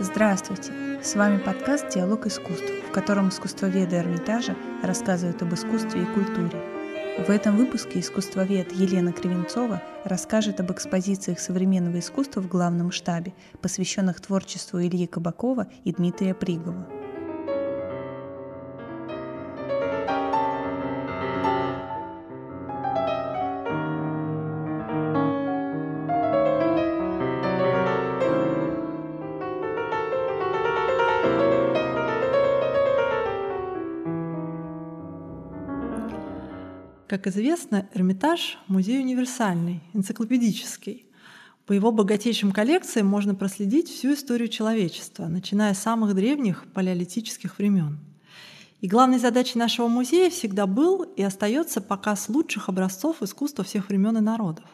Здравствуйте! С вами подкаст «Диалог искусств», в котором искусствоведы Эрмитажа рассказывают об искусстве и культуре. В этом выпуске искусствовед Елена Кривенцова расскажет об экспозициях современного искусства в главном штабе, посвященных творчеству Ильи Кабакова и Дмитрия Пригова. Как известно, Эрмитаж – музей универсальный, энциклопедический. По его богатейшим коллекциям можно проследить всю историю человечества, начиная с самых древних палеолитических времен. И главной задачей нашего музея всегда был и остается показ лучших образцов искусства всех времен и народов.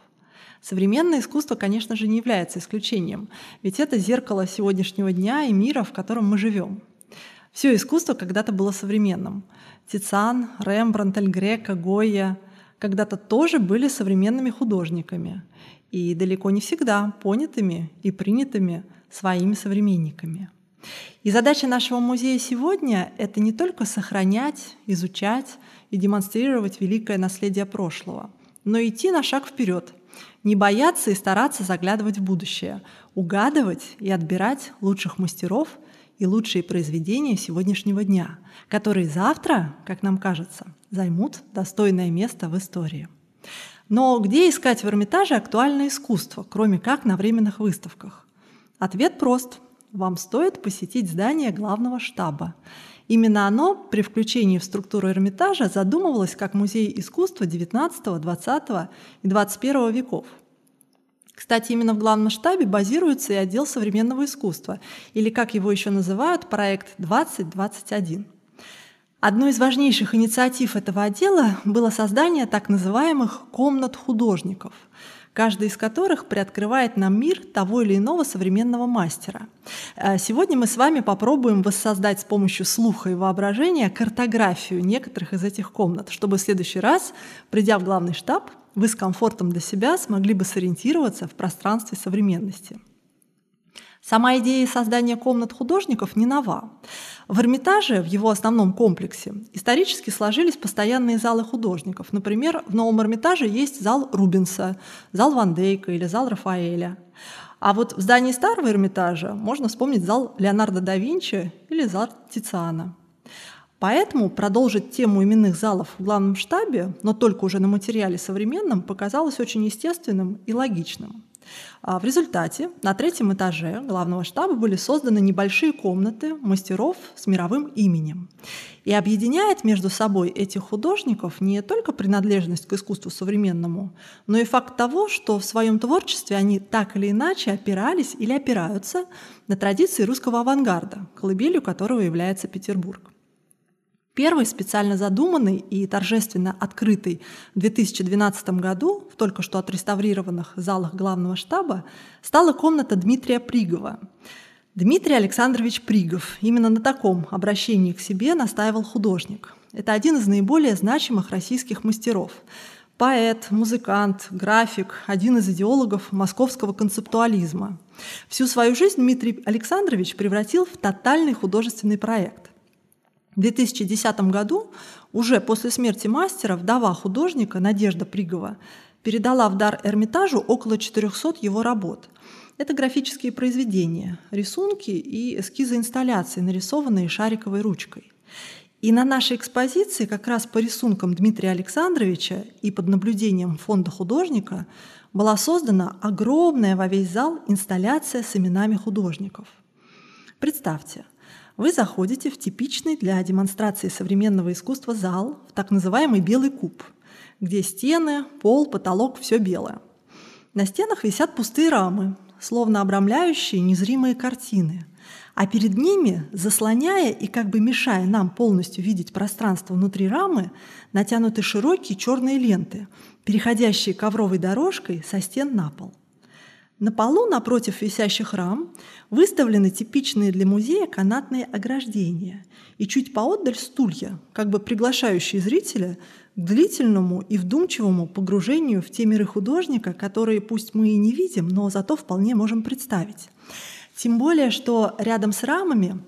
Современное искусство, конечно же, не является исключением, ведь это зеркало сегодняшнего дня и мира, в котором мы живем. Все искусство когда-то было современным. Тициан, Рембрандт, Эль Грека, Гойя когда-то тоже были современными художниками и далеко не всегда понятыми и принятыми своими современниками. И задача нашего музея сегодня — это не только сохранять, изучать и демонстрировать великое наследие прошлого, но идти на шаг вперед, не бояться и стараться заглядывать в будущее, угадывать и отбирать лучших мастеров и лучшие произведения сегодняшнего дня, которые завтра, как нам кажется, займут достойное место в истории. Но где искать в Эрмитаже актуальное искусство, кроме как на временных выставках? Ответ прост. Вам стоит посетить здание главного штаба. Именно оно при включении в структуру Эрмитажа задумывалось как музей искусства XIX, XX и XXI веков – кстати, именно в главном штабе базируется и отдел современного искусства, или, как его еще называют, проект 2021. Одной из важнейших инициатив этого отдела было создание так называемых комнат художников, каждый из которых приоткрывает нам мир того или иного современного мастера. Э, сегодня мы с вами попробуем воссоздать с помощью слуха и воображения картографию некоторых из этих комнат, чтобы в следующий раз, придя в главный штаб, вы с комфортом для себя смогли бы сориентироваться в пространстве современности. Сама идея создания комнат художников не нова. В Эрмитаже, в его основном комплексе, исторически сложились постоянные залы художников. Например, в Новом Эрмитаже есть зал Рубенса, зал Ван Дейка или зал Рафаэля. А вот в здании Старого Эрмитажа можно вспомнить зал Леонардо да Винчи или зал Тициана – Поэтому продолжить тему именных залов в главном штабе, но только уже на материале современном, показалось очень естественным и логичным. А в результате на третьем этаже главного штаба были созданы небольшие комнаты мастеров с мировым именем. И объединяет между собой этих художников не только принадлежность к искусству современному, но и факт того, что в своем творчестве они так или иначе опирались или опираются на традиции русского авангарда, колыбелью которого является Петербург. Первый специально задуманный и торжественно открытый в 2012 году в только что отреставрированных залах главного штаба стала комната Дмитрия Пригова. Дмитрий Александрович Пригов. Именно на таком обращении к себе настаивал художник. Это один из наиболее значимых российских мастеров. Поэт, музыкант, график, один из идеологов московского концептуализма. Всю свою жизнь Дмитрий Александрович превратил в тотальный художественный проект. В 2010 году, уже после смерти мастера, вдова художника Надежда Пригова передала в дар Эрмитажу около 400 его работ. Это графические произведения, рисунки и эскизы инсталляций, нарисованные шариковой ручкой. И на нашей экспозиции как раз по рисункам Дмитрия Александровича и под наблюдением фонда художника была создана огромная во весь зал инсталляция с именами художников. Представьте, вы заходите в типичный для демонстрации современного искусства зал, в так называемый белый куб, где стены, пол, потолок – все белое. На стенах висят пустые рамы, словно обрамляющие незримые картины. А перед ними, заслоняя и как бы мешая нам полностью видеть пространство внутри рамы, натянуты широкие черные ленты, переходящие ковровой дорожкой со стен на пол – на полу напротив висящих рам выставлены типичные для музея канатные ограждения и чуть поотдаль стулья, как бы приглашающие зрителя к длительному и вдумчивому погружению в те миры художника, которые пусть мы и не видим, но зато вполне можем представить. Тем более, что рядом с рамами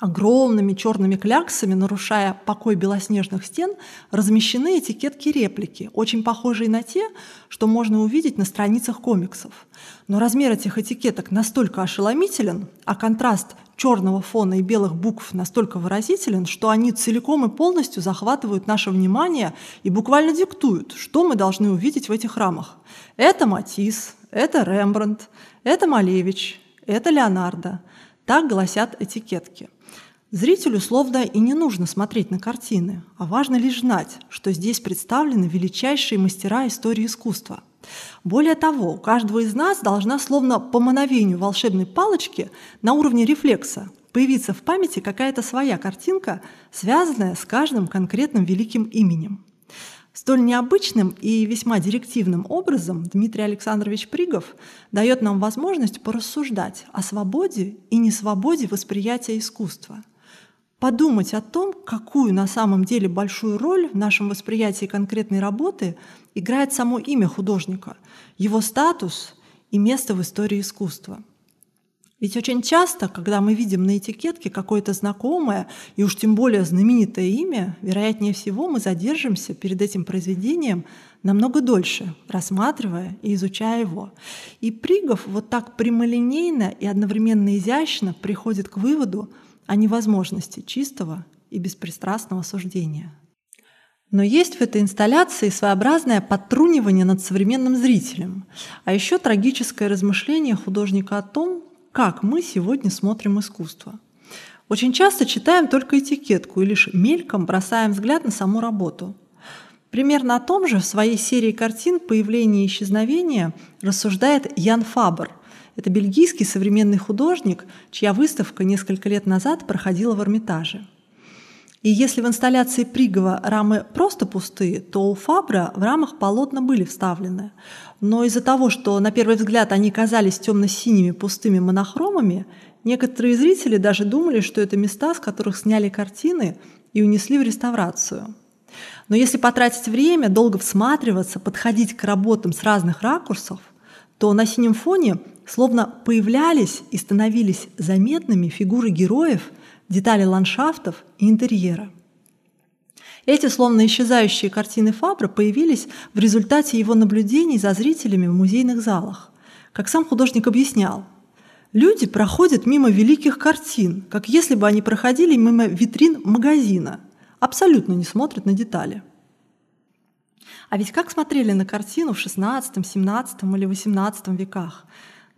огромными черными кляксами, нарушая покой белоснежных стен, размещены этикетки-реплики, очень похожие на те, что можно увидеть на страницах комиксов. Но размер этих этикеток настолько ошеломителен, а контраст черного фона и белых букв настолько выразителен, что они целиком и полностью захватывают наше внимание и буквально диктуют, что мы должны увидеть в этих рамах. Это Матисс, это Рембрандт, это Малевич, это Леонардо. Так гласят этикетки – Зрителю словно и не нужно смотреть на картины, а важно лишь знать, что здесь представлены величайшие мастера истории искусства. Более того, у каждого из нас должна словно по мановению волшебной палочки на уровне рефлекса появиться в памяти какая-то своя картинка, связанная с каждым конкретным великим именем. Столь необычным и весьма директивным образом Дмитрий Александрович Пригов дает нам возможность порассуждать о свободе и несвободе восприятия искусства – подумать о том, какую на самом деле большую роль в нашем восприятии конкретной работы играет само имя художника, его статус и место в истории искусства. Ведь очень часто, когда мы видим на этикетке какое-то знакомое и уж тем более знаменитое имя, вероятнее всего мы задержимся перед этим произведением намного дольше, рассматривая и изучая его. И Пригов вот так прямолинейно и одновременно изящно приходит к выводу, о невозможности чистого и беспристрастного суждения. Но есть в этой инсталляции своеобразное подтрунивание над современным зрителем, а еще трагическое размышление художника о том, как мы сегодня смотрим искусство. Очень часто читаем только этикетку и лишь мельком бросаем взгляд на саму работу. Примерно о том же в своей серии картин «Появление и исчезновение» рассуждает Ян Фабер, это бельгийский современный художник, чья выставка несколько лет назад проходила в Эрмитаже. И если в инсталляции Пригова рамы просто пустые, то у Фабра в рамах полотна были вставлены. Но из-за того, что на первый взгляд они казались темно-синими пустыми монохромами, некоторые зрители даже думали, что это места, с которых сняли картины и унесли в реставрацию. Но если потратить время, долго всматриваться, подходить к работам с разных ракурсов, то на синем фоне словно появлялись и становились заметными фигуры героев, детали ландшафтов и интерьера. Эти словно исчезающие картины Фабра появились в результате его наблюдений за зрителями в музейных залах. Как сам художник объяснял, люди проходят мимо великих картин, как если бы они проходили мимо витрин магазина, абсолютно не смотрят на детали. А ведь как смотрели на картину в XVI, XVII или XVIII веках?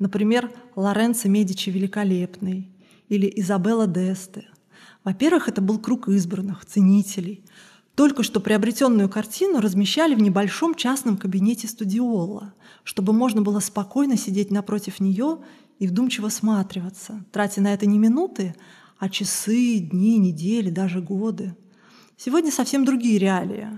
Например, Лоренцо Медичи Великолепный или Изабелла Десте. Во-первых, это был круг избранных, ценителей. Только что приобретенную картину размещали в небольшом частном кабинете студиола, чтобы можно было спокойно сидеть напротив нее и вдумчиво сматриваться, тратя на это не минуты, а часы, дни, недели, даже годы. Сегодня совсем другие реалии.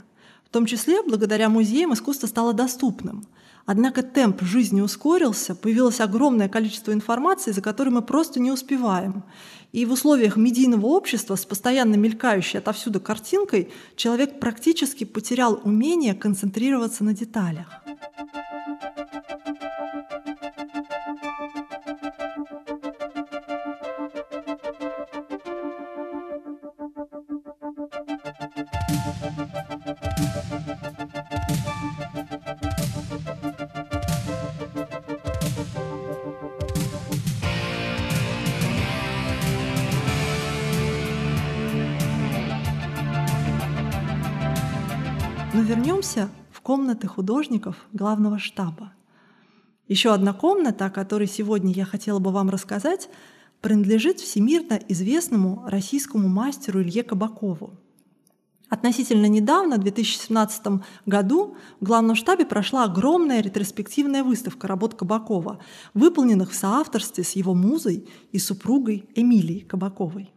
В том числе, благодаря музеям искусство стало доступным. Однако темп жизни ускорился, появилось огромное количество информации, за которой мы просто не успеваем. И в условиях медийного общества с постоянно мелькающей отовсюду картинкой человек практически потерял умение концентрироваться на деталях. Вернемся в комнаты художников главного штаба. Еще одна комната, о которой сегодня я хотела бы вам рассказать, принадлежит всемирно известному российскому мастеру Илье Кабакову. Относительно недавно, в 2017 году, в главном штабе прошла огромная ретроспективная выставка работ Кабакова, выполненных в соавторстве с его музой и супругой Эмилией Кабаковой.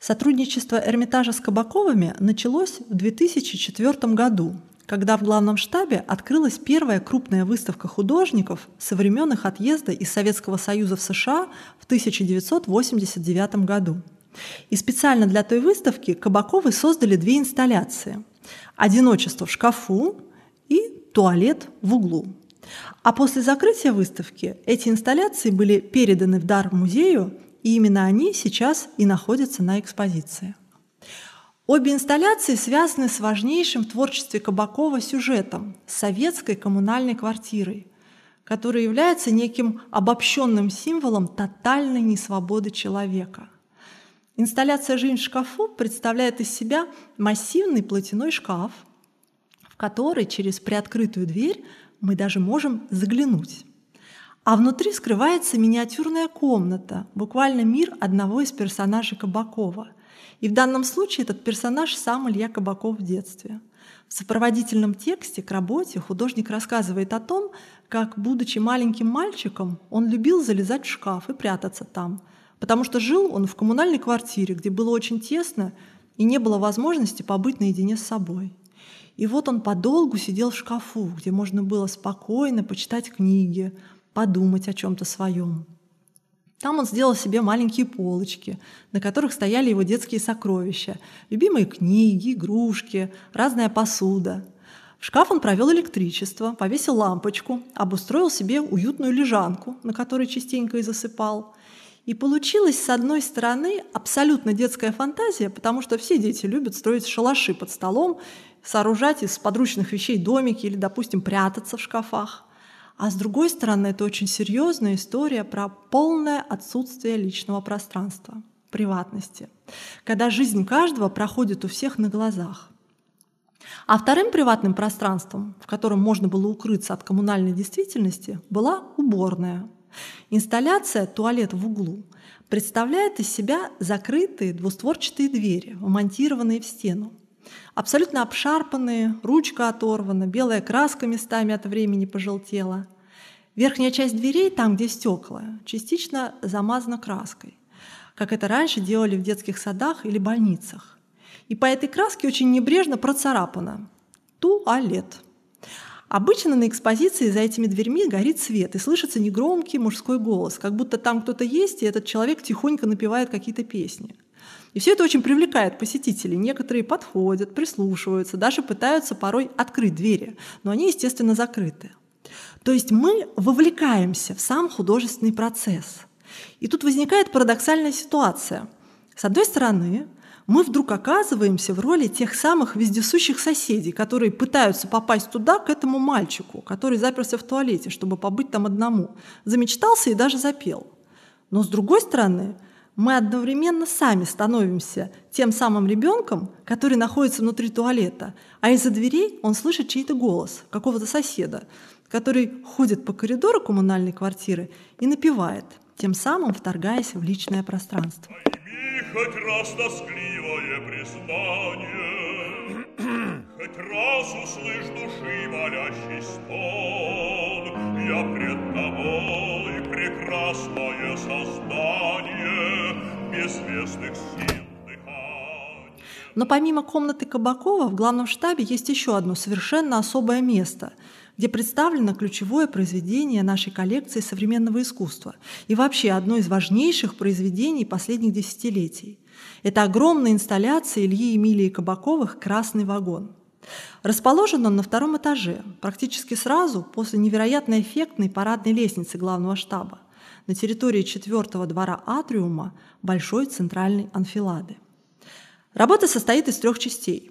Сотрудничество Эрмитажа с Кабаковыми началось в 2004 году, когда в главном штабе открылась первая крупная выставка художников со времен их отъезда из Советского Союза в США в 1989 году. И специально для той выставки Кабаковы создали две инсталляции – «Одиночество в шкафу» и «Туалет в углу». А после закрытия выставки эти инсталляции были переданы в дар музею, и именно они сейчас и находятся на экспозиции. Обе инсталляции связаны с важнейшим в творчестве Кабакова сюжетом – советской коммунальной квартирой, которая является неким обобщенным символом тотальной несвободы человека. Инсталляция «Жизнь в шкафу» представляет из себя массивный платяной шкаф, в который через приоткрытую дверь мы даже можем заглянуть. А внутри скрывается миниатюрная комната, буквально мир одного из персонажей Кабакова – и в данном случае этот персонаж сам Илья Кабаков в детстве. В сопроводительном тексте к работе художник рассказывает о том, как, будучи маленьким мальчиком, он любил залезать в шкаф и прятаться там, потому что жил он в коммунальной квартире, где было очень тесно и не было возможности побыть наедине с собой. И вот он подолгу сидел в шкафу, где можно было спокойно почитать книги, подумать о чем-то своем. Там он сделал себе маленькие полочки, на которых стояли его детские сокровища, любимые книги, игрушки, разная посуда. В шкаф он провел электричество, повесил лампочку, обустроил себе уютную лежанку, на которой частенько и засыпал. И получилась, с одной стороны, абсолютно детская фантазия, потому что все дети любят строить шалаши под столом, сооружать из подручных вещей домики или, допустим, прятаться в шкафах. А с другой стороны, это очень серьезная история про полное отсутствие личного пространства, приватности, когда жизнь каждого проходит у всех на глазах. А вторым приватным пространством, в котором можно было укрыться от коммунальной действительности, была уборная. Инсталляция «Туалет в углу» представляет из себя закрытые двустворчатые двери, вмонтированные в стену. Абсолютно обшарпанные, ручка оторвана, белая краска местами от времени пожелтела. Верхняя часть дверей, там, где стекла, частично замазана краской, как это раньше делали в детских садах или больницах. И по этой краске очень небрежно процарапано «Туалет». Обычно на экспозиции за этими дверьми горит свет, и слышится негромкий мужской голос, как будто там кто-то есть, и этот человек тихонько напевает какие-то песни – и все это очень привлекает посетителей. Некоторые подходят, прислушиваются, даже пытаются порой открыть двери, но они, естественно, закрыты. То есть мы вовлекаемся в сам художественный процесс. И тут возникает парадоксальная ситуация. С одной стороны, мы вдруг оказываемся в роли тех самых вездесущих соседей, которые пытаются попасть туда, к этому мальчику, который заперся в туалете, чтобы побыть там одному. Замечтался и даже запел. Но с другой стороны, мы одновременно сами становимся тем самым ребенком, который находится внутри туалета, а из-за дверей он слышит чей-то голос, какого-то соседа, который ходит по коридору коммунальной квартиры и напевает, тем самым вторгаясь в личное пространство. Хоть раз тоскливое признание, хоть раз услышь души молящий стон, я пред тобой прекрасное создание, безвестных сил Но помимо комнаты Кабакова в главном штабе есть еще одно совершенно особое место, где представлено ключевое произведение нашей коллекции современного искусства и вообще одно из важнейших произведений последних десятилетий. Это огромная инсталляция Ильи Емилии Кабаковых «Красный вагон». Расположен он на втором этаже, практически сразу после невероятно эффектной парадной лестницы главного штаба на территории четвертого двора атриума большой центральной анфилады. Работа состоит из трех частей.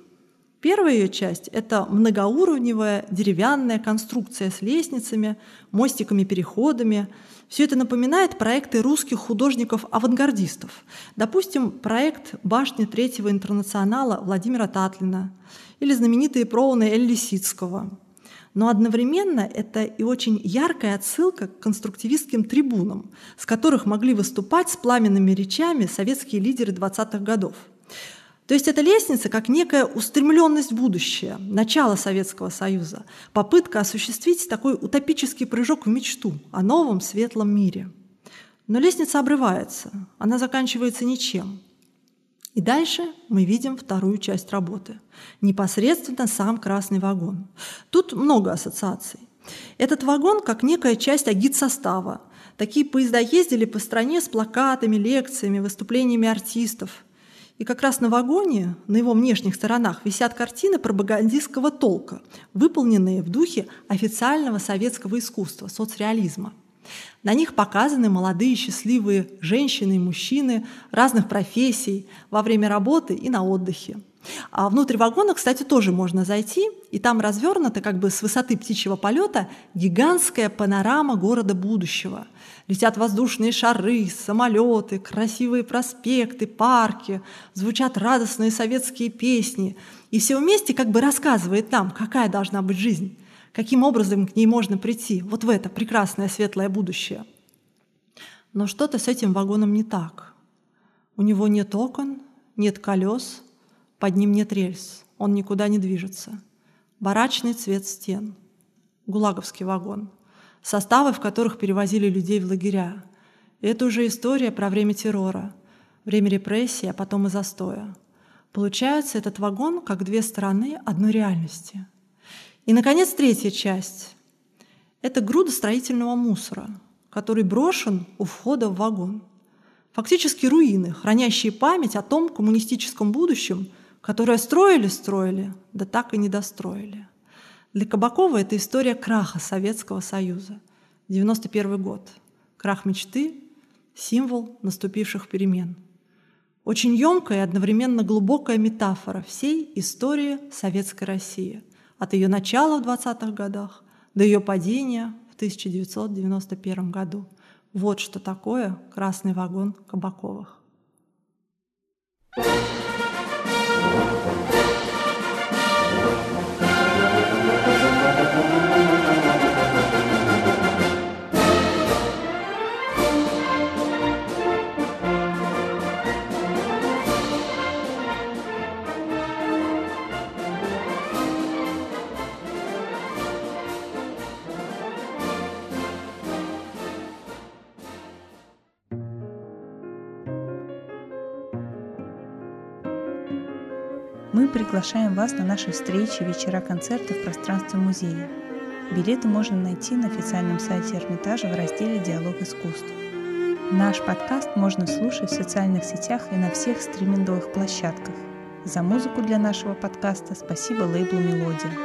Первая ее часть – это многоуровневая деревянная конструкция с лестницами, мостиками-переходами. Все это напоминает проекты русских художников-авангардистов. Допустим, проект «Башни Третьего интернационала» Владимира Татлина или знаменитые провоны Эль Лисицкого – но одновременно это и очень яркая отсылка к конструктивистским трибунам, с которых могли выступать с пламенными речами советские лидеры 20-х годов. То есть эта лестница как некая устремленность в будущее, начало Советского Союза, попытка осуществить такой утопический прыжок в мечту о новом светлом мире. Но лестница обрывается, она заканчивается ничем. И дальше мы видим вторую часть работы. Непосредственно сам красный вагон. Тут много ассоциаций. Этот вагон как некая часть агит-состава. Такие поезда ездили по стране с плакатами, лекциями, выступлениями артистов. И как раз на вагоне, на его внешних сторонах, висят картины пропагандистского толка, выполненные в духе официального советского искусства, соцреализма. На них показаны молодые счастливые женщины и мужчины разных профессий во время работы и на отдыхе. А внутрь вагона, кстати, тоже можно зайти, и там развернута как бы с высоты птичьего полета гигантская панорама города будущего. Летят воздушные шары, самолеты, красивые проспекты, парки, звучат радостные советские песни. И все вместе как бы рассказывает нам, какая должна быть жизнь, каким образом к ней можно прийти, вот в это прекрасное светлое будущее. Но что-то с этим вагоном не так. У него нет окон, нет колес, под ним нет рельс, он никуда не движется. Барачный цвет стен. Гулаговский вагон. Составы, в которых перевозили людей в лагеря. И это уже история про время террора, время репрессий, а потом и застоя. Получается, этот вагон как две стороны одной реальности. И, наконец, третья часть. Это груда строительного мусора, который брошен у входа в вагон. Фактически руины, хранящие память о том коммунистическом будущем – которое строили-строили, да так и не достроили. Для Кабакова это история краха Советского Союза. 91 год. Крах мечты — символ наступивших перемен. Очень емкая и одновременно глубокая метафора всей истории Советской России. От ее начала в 20-х годах до ее падения в 1991 году. Вот что такое красный вагон Кабаковых. thank you Мы приглашаем вас на наши встречи, вечера, концерты в пространстве музея. Билеты можно найти на официальном сайте Эрмитажа в разделе «Диалог искусств». Наш подкаст можно слушать в социальных сетях и на всех стриминговых площадках. За музыку для нашего подкаста спасибо лейблу «Мелодия».